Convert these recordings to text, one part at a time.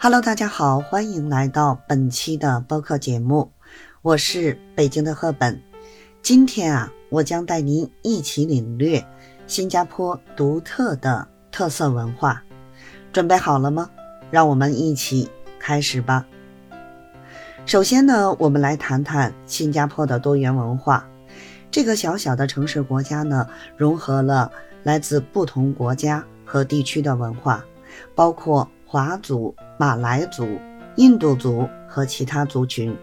Hello，大家好，欢迎来到本期的播客节目，我是北京的赫本。今天啊，我将带您一起领略新加坡独特的特色文化。准备好了吗？让我们一起开始吧。首先呢，我们来谈谈新加坡的多元文化。这个小小的城市国家呢，融合了来自不同国家和地区的文化，包括华族、马来族、印度族和其他族群。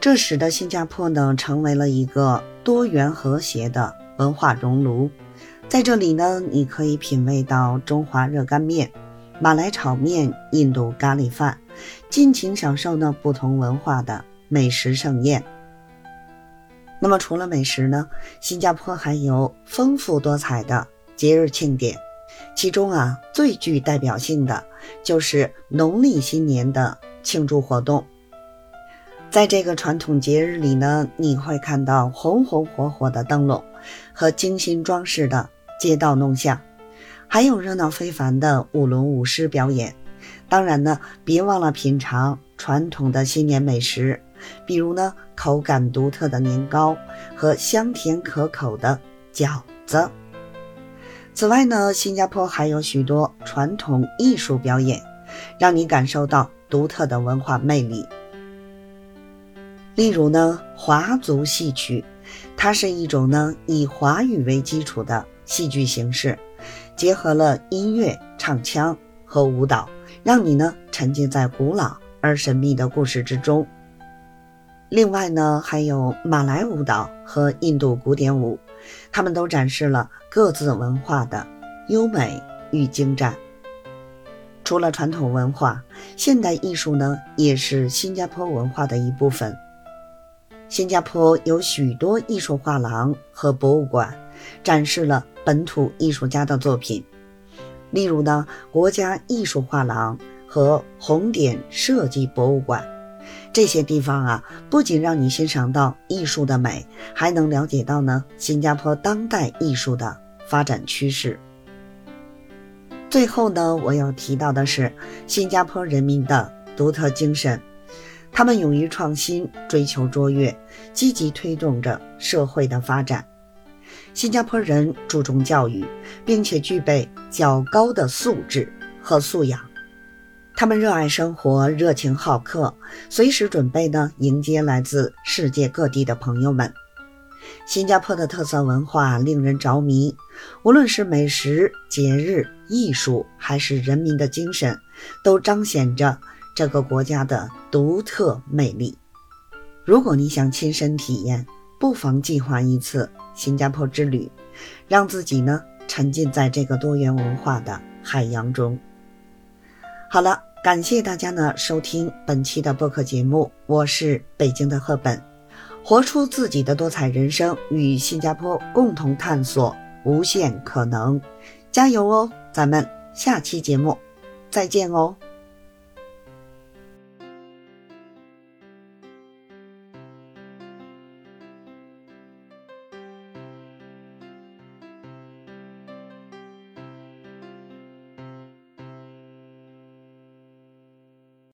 这使得新加坡呢，成为了一个多元和谐的文化熔炉。在这里呢，你可以品味到中华热干面、马来炒面、印度咖喱饭，尽情享受呢不同文化的美食盛宴。那么除了美食呢，新加坡还有丰富多彩的节日庆典，其中啊最具代表性的就是农历新年的庆祝活动。在这个传统节日里呢，你会看到红红火火的灯笼和精心装饰的街道弄巷，还有热闹非凡的舞龙舞狮表演。当然呢，别忘了品尝传统的新年美食。比如呢，口感独特的年糕和香甜可口的饺子。此外呢，新加坡还有许多传统艺术表演，让你感受到独特的文化魅力。例如呢，华族戏曲，它是一种呢以华语为基础的戏剧形式，结合了音乐、唱腔和舞蹈，让你呢沉浸在古老而神秘的故事之中。另外呢，还有马来舞蹈和印度古典舞，他们都展示了各自文化的优美与精湛。除了传统文化，现代艺术呢也是新加坡文化的一部分。新加坡有许多艺术画廊和博物馆，展示了本土艺术家的作品。例如呢，国家艺术画廊和红点设计博物馆。这些地方啊，不仅让你欣赏到艺术的美，还能了解到呢新加坡当代艺术的发展趋势。最后呢，我要提到的是新加坡人民的独特精神，他们勇于创新，追求卓越，积极推动着社会的发展。新加坡人注重教育，并且具备较高的素质和素养。他们热爱生活，热情好客，随时准备呢迎接来自世界各地的朋友们。新加坡的特色文化令人着迷，无论是美食、节日、艺术，还是人民的精神，都彰显着这个国家的独特魅力。如果你想亲身体验，不妨计划一次新加坡之旅，让自己呢沉浸在这个多元文化的海洋中。好了。感谢大家呢收听本期的播客节目，我是北京的赫本，活出自己的多彩人生，与新加坡共同探索无限可能，加油哦！咱们下期节目再见哦。